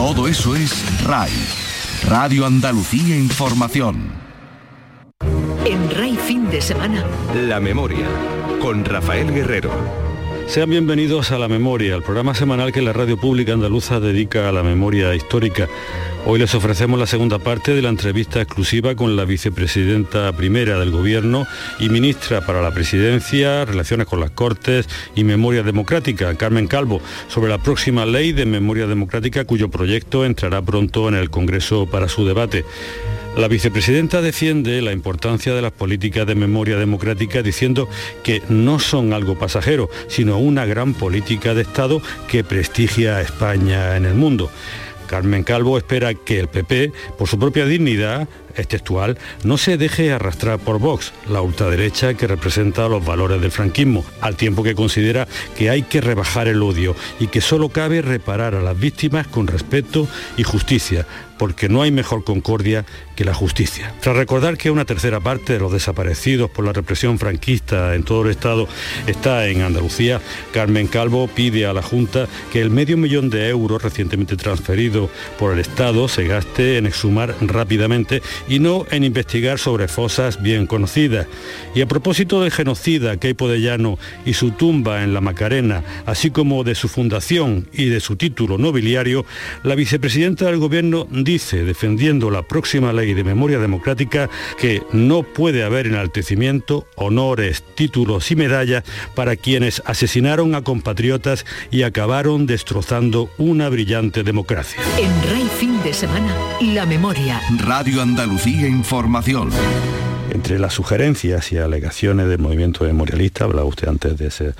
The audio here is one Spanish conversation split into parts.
Todo eso es RAI, Radio Andalucía Información. En RAI fin de semana. La memoria, con Rafael Guerrero. Sean bienvenidos a La Memoria, el programa semanal que la radio pública andaluza dedica a la memoria histórica. Hoy les ofrecemos la segunda parte de la entrevista exclusiva con la vicepresidenta primera del Gobierno y ministra para la Presidencia, Relaciones con las Cortes y Memoria Democrática, Carmen Calvo, sobre la próxima ley de memoria democrática cuyo proyecto entrará pronto en el Congreso para su debate. La vicepresidenta defiende la importancia de las políticas de memoria democrática diciendo que no son algo pasajero, sino una gran política de Estado que prestigia a España en el mundo. Carmen Calvo espera que el PP, por su propia dignidad, es textual, no se deje arrastrar por Vox, la ultraderecha que representa los valores del franquismo, al tiempo que considera que hay que rebajar el odio y que solo cabe reparar a las víctimas con respeto y justicia, porque no hay mejor concordia que la justicia. Tras recordar que una tercera parte de los desaparecidos por la represión franquista en todo el Estado está en Andalucía, Carmen Calvo pide a la Junta que el medio millón de euros recientemente transferido por el Estado se gaste en exhumar rápidamente y no en investigar sobre fosas bien conocidas. Y a propósito del genocida Keipo de Llano y su tumba en la Macarena, así como de su fundación y de su título nobiliario, la vicepresidenta del Gobierno dice, defendiendo la próxima ley de memoria democrática, que no puede haber enaltecimiento, honores, títulos y medallas para quienes asesinaron a compatriotas y acabaron destrozando una brillante democracia. En Rey Fin de Semana, la memoria. Radio Andalucía Información. Entre las sugerencias y alegaciones del movimiento memorialista, hablaba usted antes de esas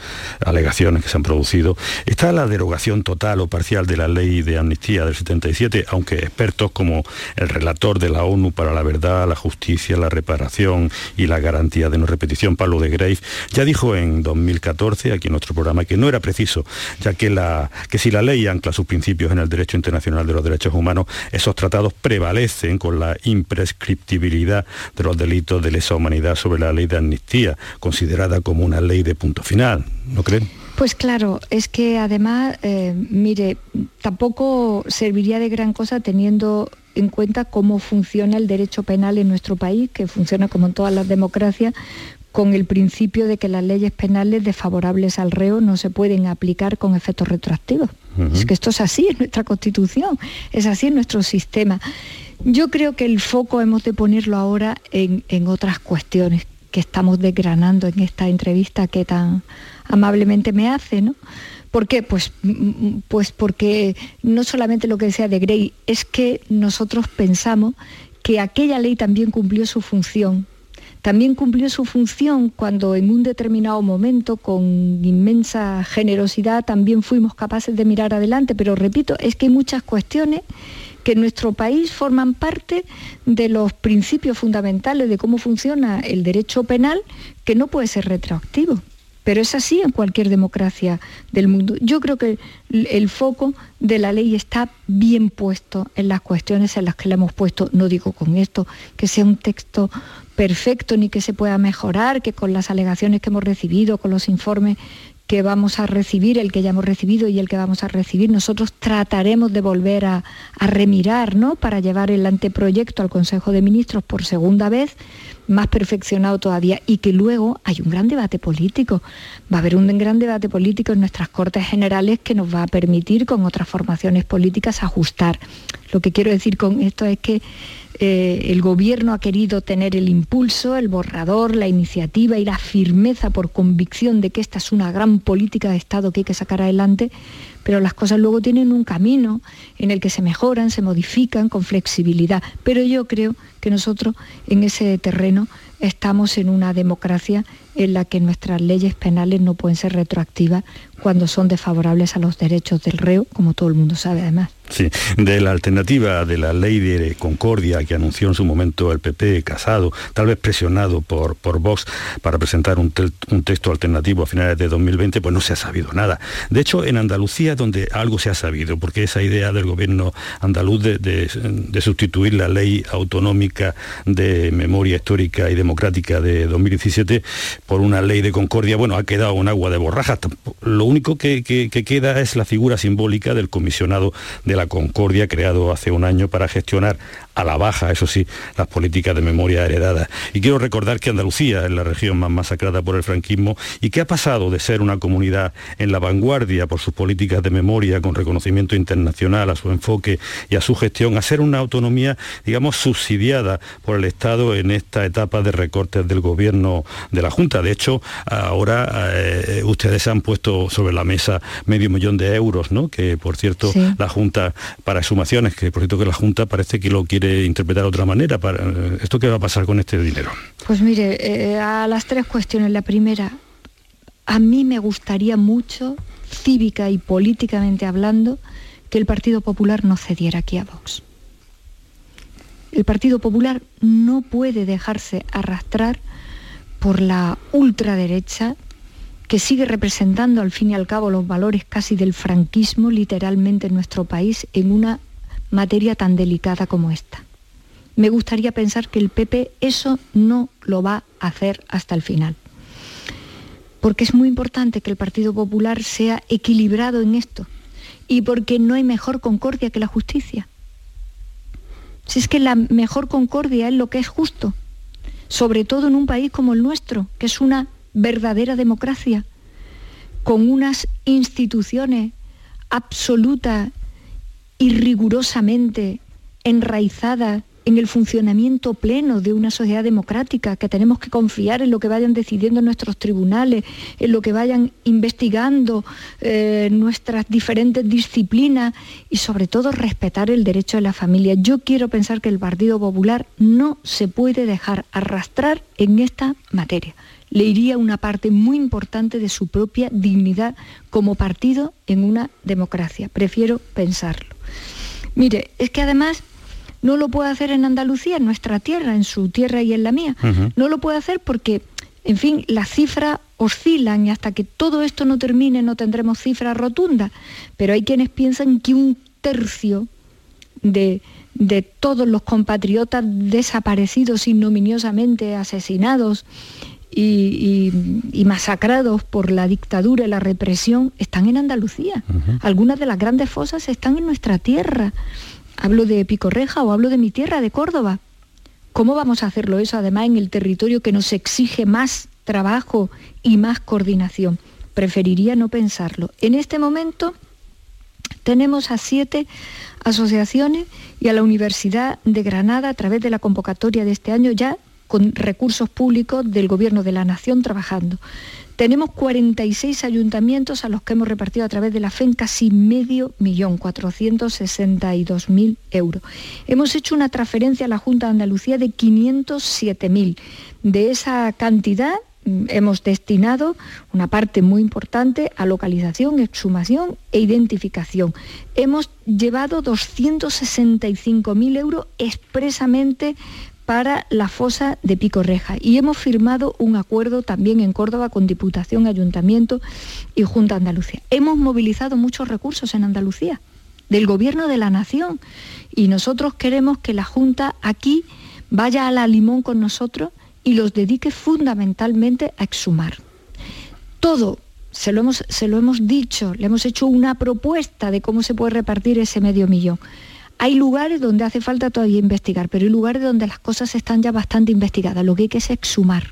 alegaciones que se han producido, está la derogación total o parcial de la ley de amnistía del 77, aunque expertos como el relator de la ONU para la verdad, la justicia, la reparación y la garantía de no repetición, Pablo de Grave, ya dijo en 2014, aquí en nuestro programa, que no era preciso, ya que, la, que si la ley ancla sus principios en el derecho internacional de los derechos humanos, esos tratados prevalecen con la imprescriptibilidad de los delitos de lesa humanidad sobre la ley de amnistía, considerada como una ley de punto final, ¿no creen? Pues claro, es que además, eh, mire, tampoco serviría de gran cosa teniendo en cuenta cómo funciona el derecho penal en nuestro país, que funciona como en todas las democracias, con el principio de que las leyes penales desfavorables al reo no se pueden aplicar con efectos retroactivos. Es que esto es así en nuestra Constitución, es así en nuestro sistema. Yo creo que el foco hemos de ponerlo ahora en, en otras cuestiones que estamos desgranando en esta entrevista que tan amablemente me hace, ¿no? ¿Por qué? Pues, pues porque no solamente lo que decía de Grey, es que nosotros pensamos que aquella ley también cumplió su función. También cumplió su función cuando en un determinado momento, con inmensa generosidad, también fuimos capaces de mirar adelante. Pero repito, es que hay muchas cuestiones que en nuestro país forman parte de los principios fundamentales de cómo funciona el derecho penal, que no puede ser retroactivo. Pero es así en cualquier democracia del mundo. Yo creo que el foco de la ley está bien puesto en las cuestiones en las que le hemos puesto. No digo con esto que sea un texto perfecto ni que se pueda mejorar, que con las alegaciones que hemos recibido, con los informes que vamos a recibir, el que ya hemos recibido y el que vamos a recibir, nosotros trataremos de volver a, a remirar, ¿no? Para llevar el anteproyecto al Consejo de Ministros por segunda vez, más perfeccionado todavía, y que luego hay un gran debate político. Va a haber un gran debate político en nuestras Cortes Generales que nos va a permitir con otras formaciones políticas ajustar. Lo que quiero decir con esto es que eh, el gobierno ha querido tener el impulso, el borrador, la iniciativa y la firmeza por convicción de que esta es una gran política de Estado que hay que sacar adelante, pero las cosas luego tienen un camino en el que se mejoran, se modifican con flexibilidad. Pero yo creo que nosotros en ese terreno estamos en una democracia en la que nuestras leyes penales no pueden ser retroactivas cuando son desfavorables a los derechos del reo, como todo el mundo sabe además. Sí, de la alternativa de la ley de concordia que anunció en su momento el PP Casado, tal vez presionado por, por Vox para presentar un, un, texto alternativo a finales de 2020, pues no se ha sabido nada. De hecho, en Andalucía donde algo se ha sabido, porque esa idea del gobierno andaluz de, de, de sustituir la ley autonómica de memoria histórica y democrática democrática de 2017 por una ley de concordia, bueno, ha quedado un agua de borrajas. Lo único que, queda es la figura simbólica del comisionado de la concordia creado hace un año para gestionar a la baja, eso sí, las políticas de memoria heredadas. Y quiero recordar que Andalucía es la región más masacrada por el franquismo y que ha pasado de ser una comunidad en la vanguardia por sus políticas de memoria con reconocimiento internacional a su enfoque y a su gestión a ser una autonomía, digamos, subsidiada por el Estado en esta etapa de recortes del gobierno de la Junta. De hecho, ahora eh, ustedes han puesto sobre la mesa medio millón de euros, ¿no? Que por cierto la Junta para exhumaciones, que por cierto que la Junta parece que lo quiere interpretar de otra manera. Para, ¿Esto qué va a pasar con este dinero? Pues mire, eh, a las tres cuestiones. La primera, a mí me gustaría mucho, cívica y políticamente hablando, que el Partido Popular no cediera aquí a Vox. El Partido Popular no puede dejarse arrastrar por la ultraderecha que sigue representando al fin y al cabo los valores casi del franquismo literalmente en nuestro país en una materia tan delicada como esta. Me gustaría pensar que el PP eso no lo va a hacer hasta el final. Porque es muy importante que el Partido Popular sea equilibrado en esto y porque no hay mejor concordia que la justicia. Si es que la mejor concordia es lo que es justo, sobre todo en un país como el nuestro, que es una verdadera democracia, con unas instituciones absolutas y rigurosamente enraizada en el funcionamiento pleno de una sociedad democrática, que tenemos que confiar en lo que vayan decidiendo nuestros tribunales, en lo que vayan investigando eh, nuestras diferentes disciplinas y sobre todo respetar el derecho de la familia. Yo quiero pensar que el Partido Popular no se puede dejar arrastrar en esta materia. Le iría una parte muy importante de su propia dignidad como partido en una democracia. Prefiero pensarlo. Mire, es que además no lo puede hacer en Andalucía, en nuestra tierra, en su tierra y en la mía. No lo puede hacer porque, en fin, las cifras oscilan y hasta que todo esto no termine no tendremos cifras rotundas. Pero hay quienes piensan que un tercio de, todos los compatriotas desaparecidos ignominiosamente, asesinados y, masacrados por la dictadura y la represión están en Andalucía. Algunas de las grandes fosas están en nuestra tierra. Hablo de Picorreja o hablo de mi tierra, de Córdoba. ¿Cómo vamos a hacerlo eso además en el territorio que nos exige más trabajo y más coordinación? Preferiría no pensarlo. En este momento tenemos a siete asociaciones y a la Universidad de Granada a través de la convocatoria de este año ya con recursos públicos del Gobierno de la Nación trabajando. Tenemos 46 ayuntamientos a los que hemos repartido a través de la FEN casi medio millón, 462.000 euros. Hemos hecho una transferencia a la Junta de Andalucía de 507.000. De esa cantidad mm, hemos destinado una parte muy importante a localización, exhumación e identificación. Hemos llevado 265.000 euros expresamente para la fosa de Pico Reja y hemos firmado un acuerdo también en Córdoba con Diputación, Ayuntamiento y Junta Andalucía. Hemos movilizado muchos recursos en Andalucía del Gobierno de la Nación y nosotros queremos que la Junta aquí vaya a la limón con nosotros y los dedique fundamentalmente a exhumar. Todo se lo, hemos, se lo hemos dicho, le hemos hecho una propuesta de cómo se puede repartir ese medio millón. Hay lugares donde hace falta todavía investigar, pero hay lugares donde las cosas están ya bastante investigadas. Lo que hay que es exhumar.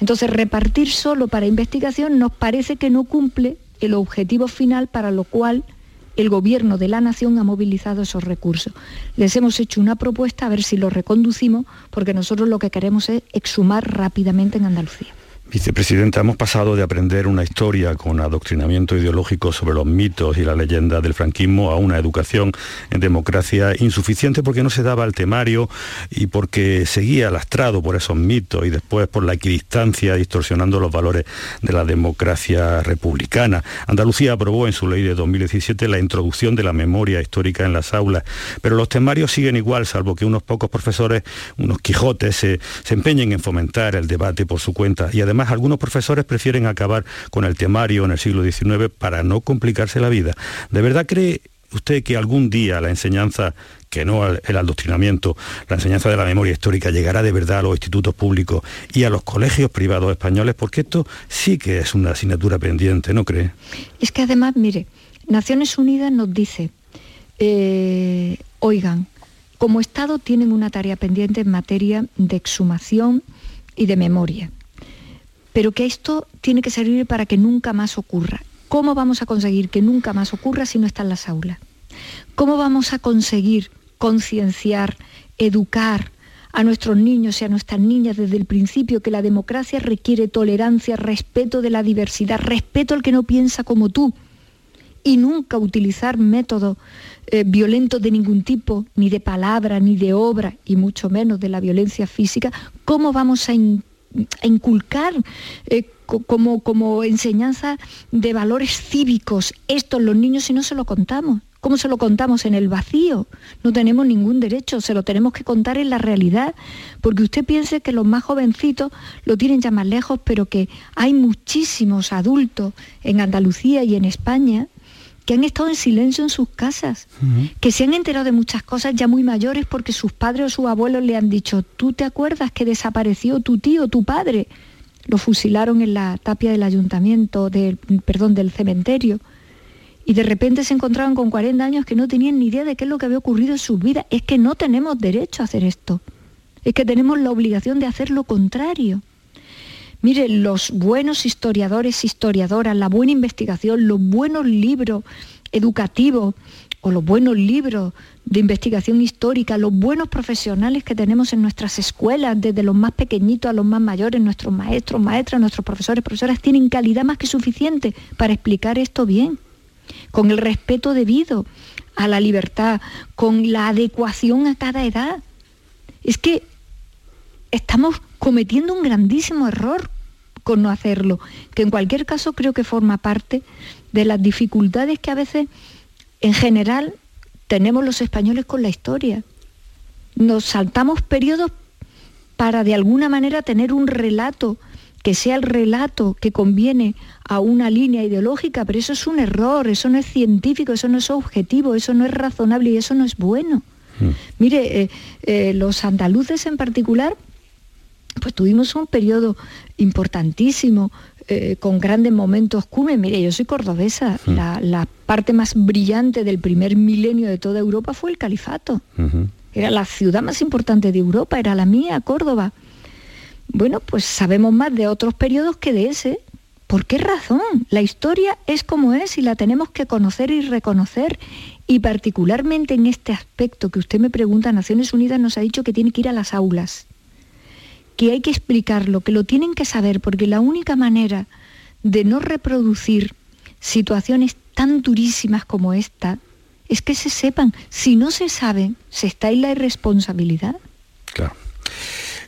Entonces, repartir solo para investigación nos parece que no cumple el objetivo final para lo cual el gobierno de la nación ha movilizado esos recursos. Les hemos hecho una propuesta a ver si lo reconducimos, porque nosotros lo que queremos es exhumar rápidamente en Andalucía. Vicepresidenta, hemos pasado de aprender una historia con adoctrinamiento ideológico sobre los mitos y la leyenda del franquismo a una educación en democracia insuficiente porque no se daba el temario y porque seguía lastrado por esos mitos y después por la equidistancia distorsionando los valores de la democracia republicana. Andalucía aprobó en su ley de 2017 la introducción de la memoria histórica en las aulas, pero los temarios siguen igual, salvo que unos pocos profesores, unos quijotes, se, se empeñen en fomentar el debate por su cuenta y además Además, algunos profesores prefieren acabar con el temario en el siglo XIX para no complicarse la vida. ¿De verdad cree usted que algún día la enseñanza, que no el adoctrinamiento, la enseñanza de la memoria histórica llegará de verdad a los institutos públicos y a los colegios privados españoles? Porque esto sí que es una asignatura pendiente, ¿no cree? Es que además, mire, Naciones Unidas nos dice, eh, oigan, como Estado tienen una tarea pendiente en materia de exhumación y de memoria, pero que esto tiene que servir para que nunca más ocurra. ¿Cómo vamos a conseguir que nunca más ocurra si no está en las aulas? ¿Cómo vamos a conseguir concienciar, educar a nuestros niños y a nuestras niñas desde el principio que la democracia requiere tolerancia, respeto de la diversidad, respeto al que no piensa como tú? y nunca utilizar métodos eh, violentos de ningún tipo, ni de palabra, ni de obra, y mucho menos de la violencia física, ¿cómo vamos a, inculcar eh, como, como enseñanza de valores cívicos esto los niños si no se lo contamos? ¿Cómo se lo contamos en el vacío? No tenemos ningún derecho, se lo tenemos que contar en la realidad, porque usted piense que los más jovencitos lo tienen ya más lejos, pero que hay muchísimos adultos en Andalucía y en España que han estado en silencio en sus casas, que se han enterado de muchas cosas ya muy mayores porque sus padres o sus abuelos le han dicho, ¿tú te acuerdas que desapareció tu tío, tu padre? Lo fusilaron en la tapia del ayuntamiento, del, perdón, del cementerio. Y de repente se encontraban con 40 años que no tenían ni idea de qué es lo que había ocurrido en sus vidas. Es que no tenemos derecho a hacer esto. Es que tenemos la obligación de hacer lo contrario. Mire, los buenos historiadores, historiadoras, la buena investigación, los buenos libros educativos o los buenos libros de investigación histórica, los buenos profesionales que tenemos en nuestras escuelas, desde los más pequeñitos a los más mayores, nuestros maestros, maestras, nuestros profesores, profesoras, tienen calidad más que suficiente para explicar esto bien, con el respeto debido a la libertad, con la adecuación a cada edad. Es que estamos cometiendo un grandísimo error con no hacerlo, que en cualquier caso creo que forma parte de las dificultades que a veces en general tenemos los españoles con la historia. Nos saltamos periodos para de alguna manera tener un relato que sea el relato que conviene a una línea ideológica, pero eso es un error, eso no es científico, eso no es objetivo, eso no es razonable y eso no es bueno. Mm. Mire, eh, eh, los andaluces en particular pues tuvimos un periodo importantísimo, eh, con grandes momentos cumes. Mire, yo soy cordobesa, mm. la, parte más brillante del primer milenio de toda Europa fue el califato. Era la ciudad más importante de Europa, era la mía, Córdoba. Bueno, pues sabemos más de otros periodos que de ese. ¿Por qué razón? La historia es como es y la tenemos que conocer y reconocer. Y particularmente en este aspecto que usted me pregunta, Naciones Unidas nos ha dicho que tiene que ir a las aulas que hay que explicarlo, que lo tienen que saber, porque la única manera de no reproducir situaciones tan durísimas como esta es que se sepan. Si no se saben, se está en la irresponsabilidad. Claro.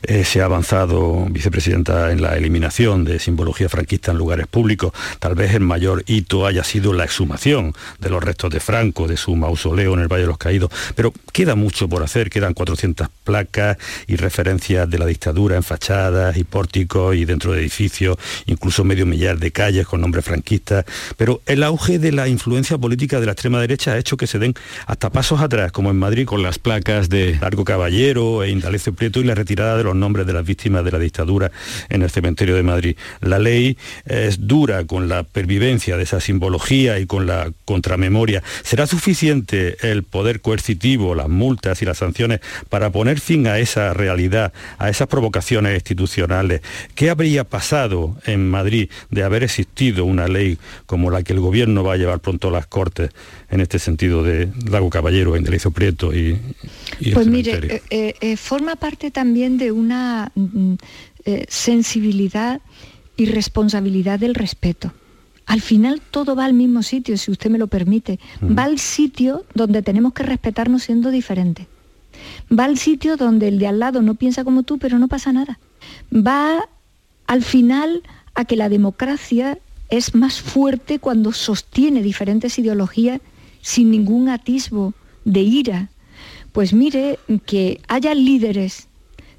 Eh, se ha avanzado, vicepresidenta, en la eliminación de simbología franquista en lugares públicos. Tal vez el mayor hito haya sido la exhumación de los restos de Franco, de su mausoleo en el Valle de los Caídos. Pero queda mucho por hacer, quedan 400 placas y referencias de la dictadura en fachadas y pórticos y dentro de edificios, incluso medio millar de calles con nombres franquistas. Pero el auge de la influencia política de la extrema derecha ha hecho que se den hasta pasos atrás, como en Madrid con las placas de Largo Caballero e Indalecio Prieto y la retirada de los nombres de las víctimas de la dictadura en el cementerio de Madrid. La ley es dura con la pervivencia de esa simbología y con la contramemoria. ¿Será suficiente el poder coercitivo, las multas y las sanciones para poner fin a esa realidad, a esas provocaciones institucionales? ¿Qué habría pasado en Madrid de haber existido una ley como la que el gobierno va a llevar pronto a las Cortes en este sentido de Lago Caballero, Indelecio Prieto y, Pues mire, eh, eh, eh, forma parte también de una mm, sensibilidad y responsabilidad del respeto. Al final todo va al mismo sitio, si usted me lo permite. Va al sitio donde tenemos que respetarnos siendo diferentes. Va al sitio donde el de al lado no piensa como tú, pero no pasa nada. Va al final a que la democracia es más fuerte cuando sostiene diferentes ideologías sin ningún atisbo de ira. Pues mire, que haya líderes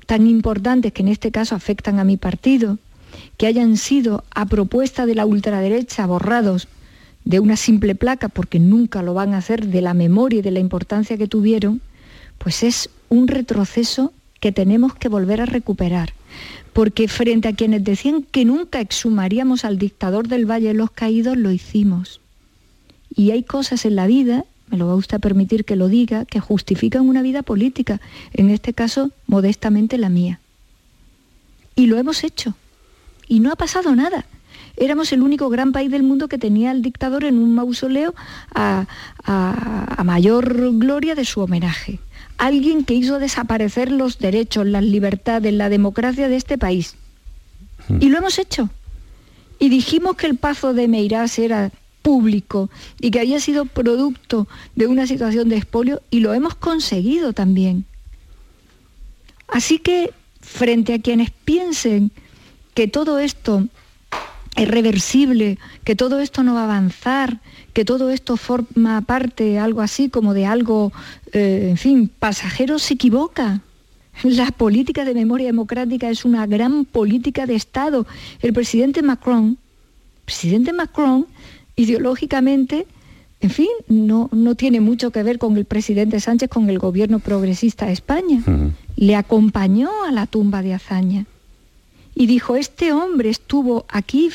tan importantes que en este caso afectan a mi partido, que hayan sido a propuesta de la ultraderecha borrados de una simple placa, porque nunca lo van a hacer de la memoria y de la importancia que tuvieron, pues es un retroceso que tenemos que volver a recuperar. Porque frente a quienes decían que nunca exhumaríamos al dictador del Valle de los Caídos, lo hicimos. Y hay cosas en la vida, me lo va a usted permitir que lo diga, que justifican una vida política, en este caso modestamente la mía. Y lo hemos hecho. Y no ha pasado nada éramos el único gran país del mundo que tenía al dictador en un mausoleo a, mayor gloria de su homenaje. Alguien que hizo desaparecer los derechos, las libertades, la democracia de este país. Y lo hemos hecho. Y dijimos que el paso de Meirás era público y que había sido producto de una situación de expolio y lo hemos conseguido también. Así que frente a quienes piensen que todo esto es reversible, que todo esto no va a avanzar, que todo esto forma parte, algo así como de algo, eh, en fin, pasajero, se equivoca. La política de memoria democrática es una gran política de Estado. El presidente Macron, presidente Macron, ideológicamente, en fin, no, no tiene mucho que ver con el presidente Sánchez, con el gobierno progresista de España. Le acompañó a la tumba de Azaña y dijo, este hombre estuvo aquí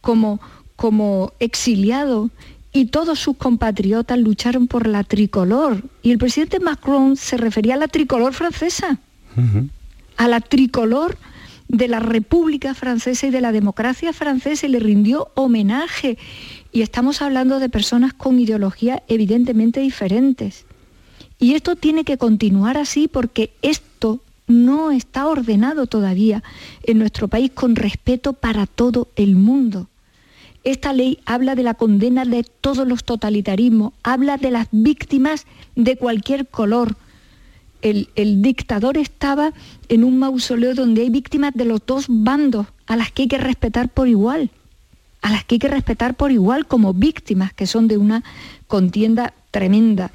como, como exiliado y todos sus compatriotas lucharon por la tricolor. Y el presidente Macron se refería a la tricolor francesa, a la tricolor de la República Francesa y de la democracia francesa y le rindió homenaje. Y estamos hablando de personas con ideologías evidentemente diferentes. Y esto tiene que continuar así porque esto no está ordenado todavía en nuestro país con respeto para todo el mundo. Esta ley habla de la condena de todos los totalitarismos, habla de las víctimas de cualquier color. El, dictador estaba en un mausoleo donde hay víctimas de los dos bandos, a las que hay que respetar por igual, a las que hay que respetar por igual como víctimas que son de una contienda tremenda.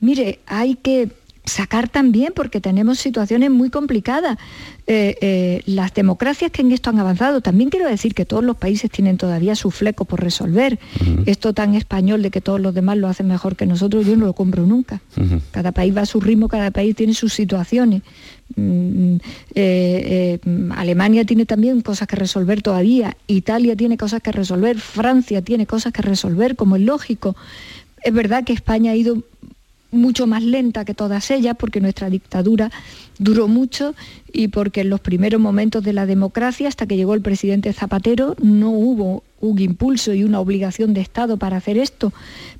Mire, hay que sacar también, porque tenemos situaciones muy complicadas. Eh, eh, las democracias que en esto han avanzado, también quiero decir que todos los países tienen todavía su fleco por resolver. Esto tan español de que todos los demás lo hacen mejor que nosotros, yo no lo compro nunca. Cada país va a su ritmo, cada país tiene sus situaciones. Mm, eh, Alemania tiene también cosas que resolver todavía, Italia tiene cosas que resolver, Francia tiene cosas que resolver, como es lógico. Es verdad que España ha ido mucho más lenta que todas ellas, porque nuestra dictadura duró mucho y porque en los primeros momentos de la democracia, hasta que llegó el presidente Zapatero, no hubo un impulso y una obligación de Estado para hacer esto,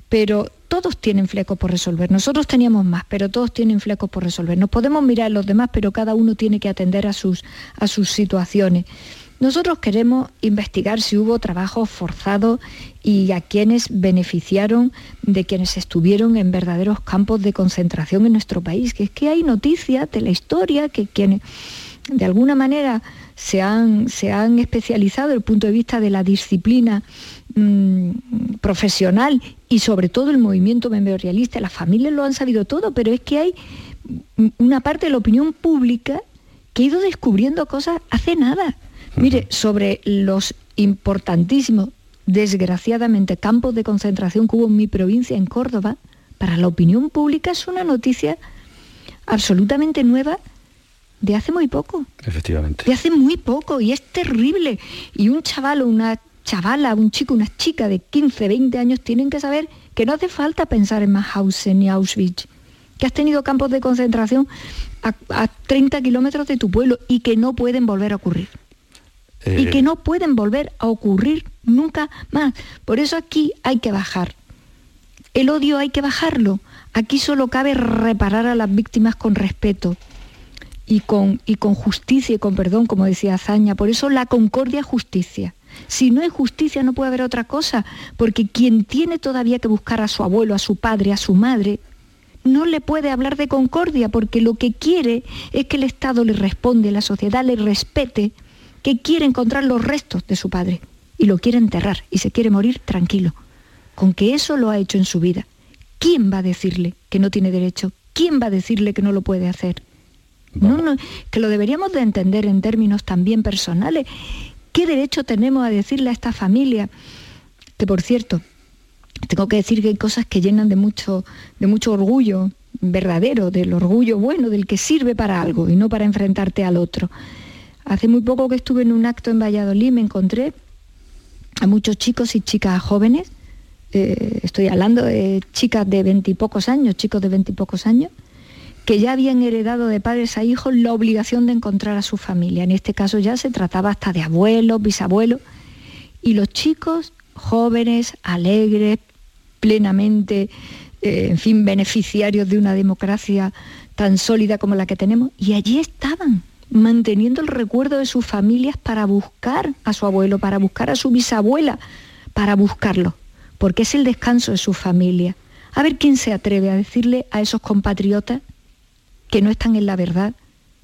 pero todos tienen flecos por resolver. Nosotros teníamos más, pero todos tienen flecos por resolver. Nos podemos mirar los demás, pero cada uno tiene que atender a sus, a sus situaciones. Nosotros queremos investigar si hubo trabajos forzados y a quienes beneficiaron de quienes estuvieron en verdaderos campos de concentración en nuestro país, que es que hay noticias de la historia que quienes de alguna manera se han, se han especializado desde el punto de vista de la disciplina mm, profesional y sobre todo el movimiento memorialista, las familias lo han sabido todo, pero es que hay una parte de la opinión pública que ha ido descubriendo cosas hace nada. Mire, sobre los importantísimos, desgraciadamente, campos de concentración que hubo en mi provincia, en Córdoba, para la opinión pública es una noticia absolutamente nueva de hace muy poco. Efectivamente. De hace muy poco y es terrible. Y un chaval o una chavala, un chico, una chica de 15, 20 años tienen que saber que no hace falta pensar en Mauthausen ni Auschwitz, que has tenido campos de concentración a, a 30 kilómetros de tu pueblo y que no pueden volver a ocurrir y que eh, no pueden volver a ocurrir nunca más. Por eso aquí hay que bajar. El odio hay que bajarlo. Aquí solo cabe reparar a las víctimas con respeto y con, y con justicia y con perdón, como decía Azaña. Por eso la concordia justicia. Si no hay justicia no puede haber otra cosa, porque quien tiene todavía que buscar a su abuelo, a su padre, a su madre, no le puede hablar de concordia, porque lo que quiere es que el Estado le responde, la sociedad le respete que quiere encontrar los restos de su padre y lo quiere enterrar y se quiere morir tranquilo, con que eso lo ha hecho en su vida. ¿Quién va a decirle que no tiene derecho? ¿Quién va a decirle que no lo puede hacer? No, no, que lo deberíamos de entender en términos también personales. ¿Qué derecho tenemos a decirle a esta familia, que por cierto, tengo que decir que hay cosas que llenan de mucho, de mucho orgullo verdadero, del orgullo bueno, del que sirve para algo y no para enfrentarte al otro. Hace muy poco que estuve en un acto en Valladolid me encontré a muchos chicos y chicas jóvenes, eh, estoy hablando de chicas de veintipocos años, chicos de veintipocos años, que ya habían heredado de padres a hijos la obligación de encontrar a su familia. En este caso ya se trataba hasta de abuelos, bisabuelos, y los chicos jóvenes, alegres, plenamente, eh, en fin, beneficiarios de una democracia tan sólida como la que tenemos, y allí estaban, manteniendo el recuerdo de sus familias para buscar a su abuelo, para buscar a su bisabuela, para buscarlo, porque es el descanso de su familia. A ver quién se atreve a decirle a esos compatriotas que no están en la verdad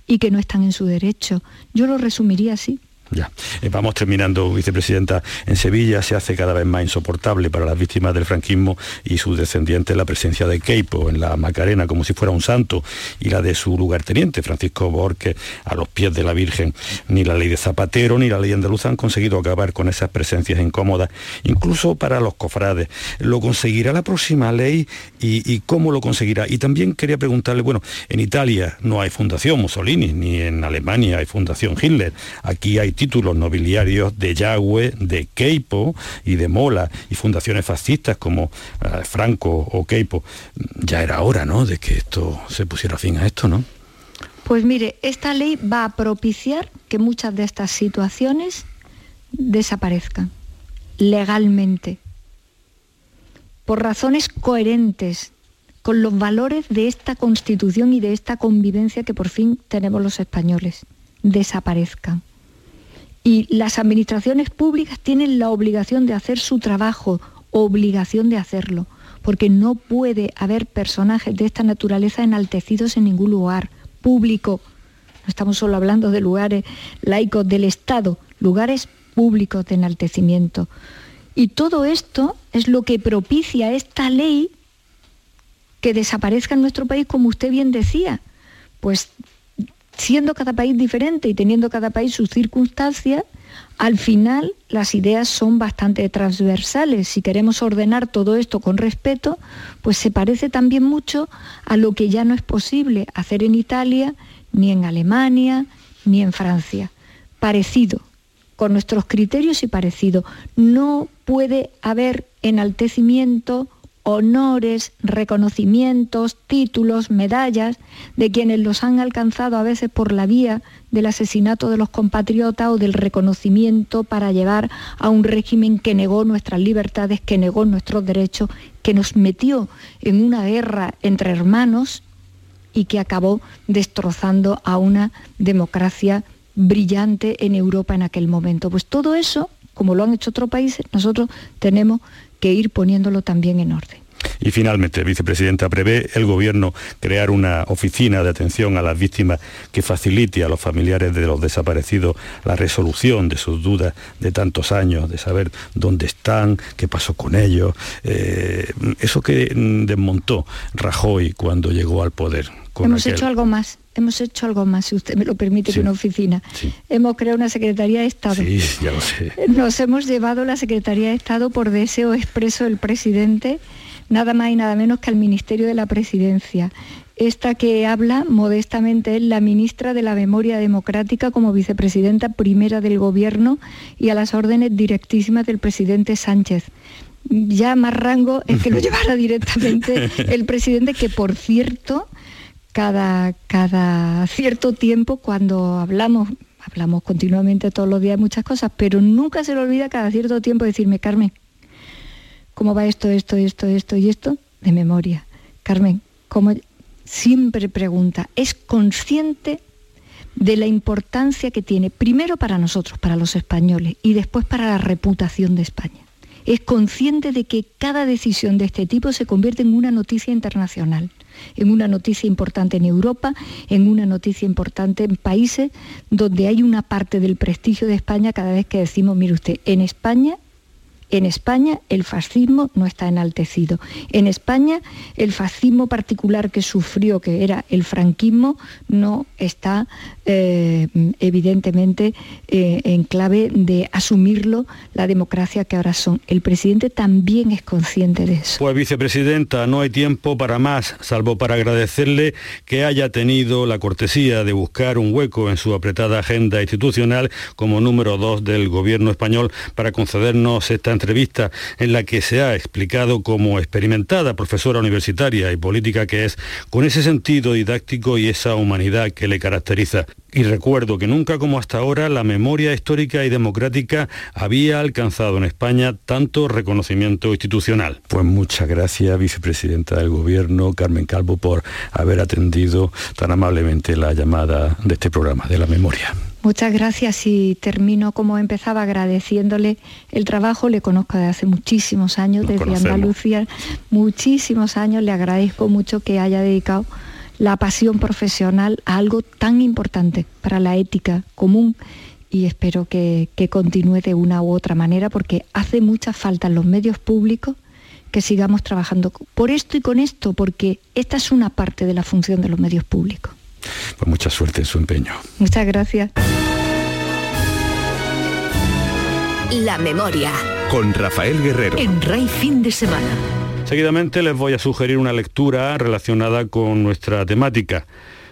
y que no están en su derecho. Yo lo resumiría así. Ya. Eh, vamos terminando, vicepresidenta. En Sevilla se hace cada vez más insoportable para las víctimas del franquismo y sus descendientes la presencia de Keipo en la Macarena como si fuera un santo y la de su lugarteniente, Francisco Borges, a los pies de la Virgen. Ni la ley de Zapatero ni la ley andaluza han conseguido acabar con esas presencias incómodas, incluso para los cofrades. ¿Lo conseguirá la próxima ley y, y cómo lo conseguirá? Y también quería preguntarle, bueno, en Italia no hay Fundación Mussolini, ni en Alemania hay Fundación Hitler. Aquí hay títulos nobiliarios de Yagüe, de Keipo y de Mola y fundaciones fascistas como eh, Franco o Keipo. Ya era hora, ¿no?, de que esto se pusiera fin a esto, ¿no? Pues mire, esta ley va a propiciar que muchas de estas situaciones desaparezcan legalmente, por razones coherentes con los valores de esta constitución y de esta convivencia que por fin tenemos los españoles, desaparezcan. Y las administraciones públicas tienen la obligación de hacer su trabajo, obligación de hacerlo, porque no puede haber personajes de esta naturaleza enaltecidos en ningún lugar público. No estamos solo hablando de lugares laicos del Estado, lugares públicos de enaltecimiento. Y todo esto es lo que propicia esta ley que desaparezca en nuestro país, como usted bien decía. Pues siendo cada país diferente y teniendo cada país sus circunstancias, al final las ideas son bastante transversales. Si queremos ordenar todo esto con respeto, pues se parece también mucho a lo que ya no es posible hacer en Italia, ni en Alemania, ni en Francia. Parecido, con nuestros criterios y parecido. No puede haber enaltecimiento honores, reconocimientos, títulos, medallas de quienes los han alcanzado a veces por la vía del asesinato de los compatriotas o del reconocimiento para llevar a un régimen que negó nuestras libertades, que negó nuestros derechos, que nos metió en una guerra entre hermanos y que acabó destrozando a una democracia brillante en Europa en aquel momento. Pues todo eso, como lo han hecho otros países, nosotros tenemos que ir poniéndolo también en orden. Y finalmente, vicepresidenta, prevé el Gobierno crear una oficina de atención a las víctimas que facilite a los familiares de los desaparecidos la resolución de sus dudas de tantos años, de saber dónde están, qué pasó con ellos. Eh, eso que desmontó Rajoy cuando llegó al poder. Hemos hecho algo más hemos hecho algo más, si usted me lo permite, que una oficina. Hemos creado una Secretaría de Estado. Sí, ya lo sé. Nos hemos llevado la Secretaría de Estado por deseo expreso del presidente, nada más y nada menos que al Ministerio de la Presidencia. Esta que habla modestamente es la ministra de la Memoria Democrática como vicepresidenta primera del Gobierno y a las órdenes directísimas del presidente Sánchez ya más rango es que lo llevara directamente el presidente, que por cierto cada, cada cierto tiempo cuando hablamos, hablamos continuamente todos los días muchas cosas, pero nunca se le olvida cada cierto tiempo decirme, Carmen, ¿cómo va esto, esto, esto, esto y esto? De memoria. Carmen, como siempre pregunta, ¿es consciente de la importancia que tiene, primero para nosotros, para los españoles, y después para la reputación de España? Es consciente de que cada decisión de este tipo se convierte en una noticia internacional en una noticia importante en Europa, en una noticia importante en países donde hay una parte del prestigio de España cada vez que decimos, mire usted, en España En España el fascismo no está enaltecido. En España el fascismo particular que sufrió, que era el franquismo, no está eh, evidentemente eh, en clave de asumirlo la democracia que ahora son. El presidente también es consciente de eso. Pues vicepresidenta, no hay tiempo para más, salvo para agradecerle que haya tenido la cortesía de buscar un hueco en su apretada agenda institucional como número dos del gobierno español para concedernos esta entrevista en la que se ha explicado como experimentada profesora universitaria y política que es, con ese sentido didáctico y esa humanidad que le caracteriza. Y recuerdo que nunca como hasta ahora la memoria histórica y democrática había alcanzado en España tanto reconocimiento institucional. Pues muchas gracias, vicepresidenta del Gobierno, Carmen Calvo, por haber atendido tan amablemente la llamada de este programa, de la memoria. Muchas gracias y termino como empezaba agradeciéndole el trabajo. Le conozco desde hace muchísimos años, desde Andalucía, muchísimos años. Le agradezco mucho que haya dedicado la pasión profesional a algo tan importante para la ética común y espero que, continúe de una u otra manera porque hace mucha falta en los medios públicos que sigamos trabajando por esto y con esto, porque esta es una parte de la función de los medios públicos. Pues mucha suerte en su empeño. Muchas gracias. La memoria. Con Rafael Guerrero. En Rey Fin de Semana. Seguidamente les voy a sugerir una lectura relacionada con nuestra temática.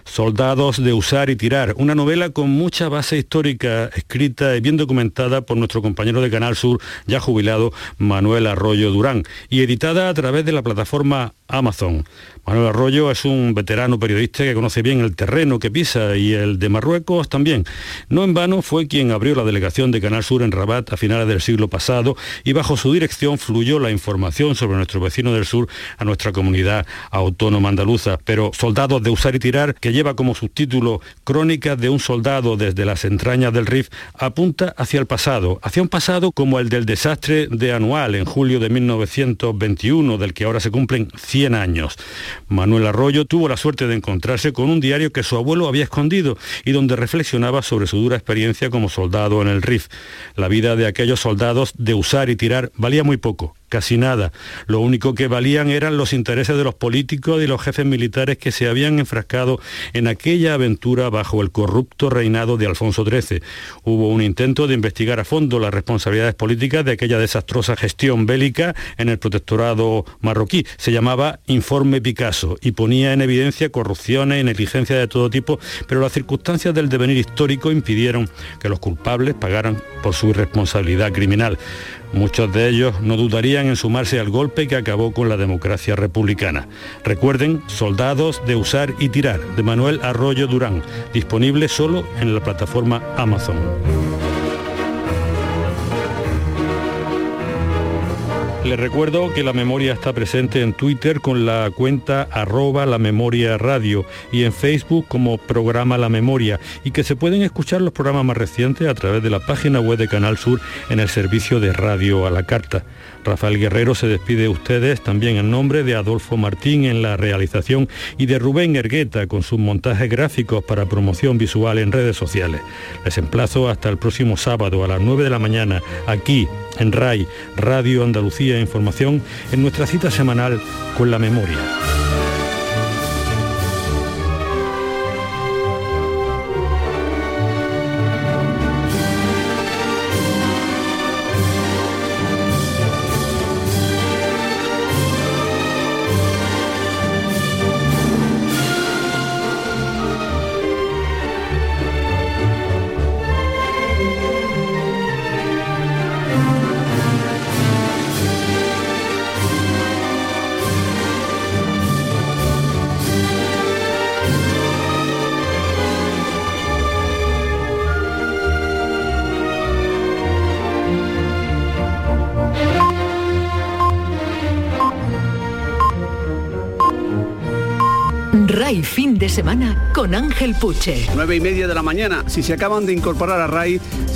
Soldados de usar y tirar, una novela con mucha base histórica, escrita y bien documentada por nuestro compañero de Canal Sur, ya jubilado, Manuel Arroyo Durán, y editada a través de la plataforma Amazon. Manuel Arroyo es un veterano periodista que conoce bien el terreno que pisa y el de Marruecos también. No en vano fue quien abrió la delegación de Canal Sur en Rabat a finales del siglo pasado y bajo su dirección fluyó la información sobre nuestro vecino del sur a nuestra comunidad autónoma andaluza. Pero Soldados de usar y tirar, que lleva como subtítulo Crónicas de un soldado desde las entrañas del RIF, apunta hacia el pasado, hacia un pasado como el del desastre de Anual en julio de 1921, del que ahora se cumplen 100 años. Manuel Arroyo tuvo la suerte de encontrarse con un diario que su abuelo había escondido y donde reflexionaba sobre su dura experiencia como soldado en el RIF. La vida de aquellos soldados de usar y tirar valía muy poco casi nada. Lo único que valían eran los intereses de los políticos y los jefes militares que se habían enfrascado en aquella aventura bajo el corrupto reinado de Alfonso XIII. Hubo un intento de investigar a fondo las responsabilidades políticas de aquella desastrosa gestión bélica en el protectorado marroquí. Se llamaba Informe Picasso y ponía en evidencia corrupciones y negligencia de todo tipo, pero las circunstancias del devenir histórico impidieron que los culpables pagaran por su irresponsabilidad criminal. Muchos de ellos no dudarían en sumarse al golpe que acabó con la democracia republicana. Recuerden, Soldados de Usar y Tirar, de Manuel Arroyo Durán, disponible solo en la plataforma Amazon. Les recuerdo que la memoria está presente en Twitter con la cuenta arroba la memoria radio y en Facebook como programa La Memoria y que se pueden escuchar los programas más recientes a través de la página web de Canal Sur en el servicio de radio a la carta. Rafael Guerrero se despide de ustedes también en nombre de Adolfo Martín en la realización y de Rubén Ergueta con sus montajes gráficos para promoción visual en redes sociales. Les emplazo hasta el próximo sábado a las 9 de la mañana aquí en RAI, Radio Andalucía Información, en nuestra cita semanal con la memoria. Semana con Ángel Puche. 9 y media de la mañana. Si se acaban de incorporar a RAI,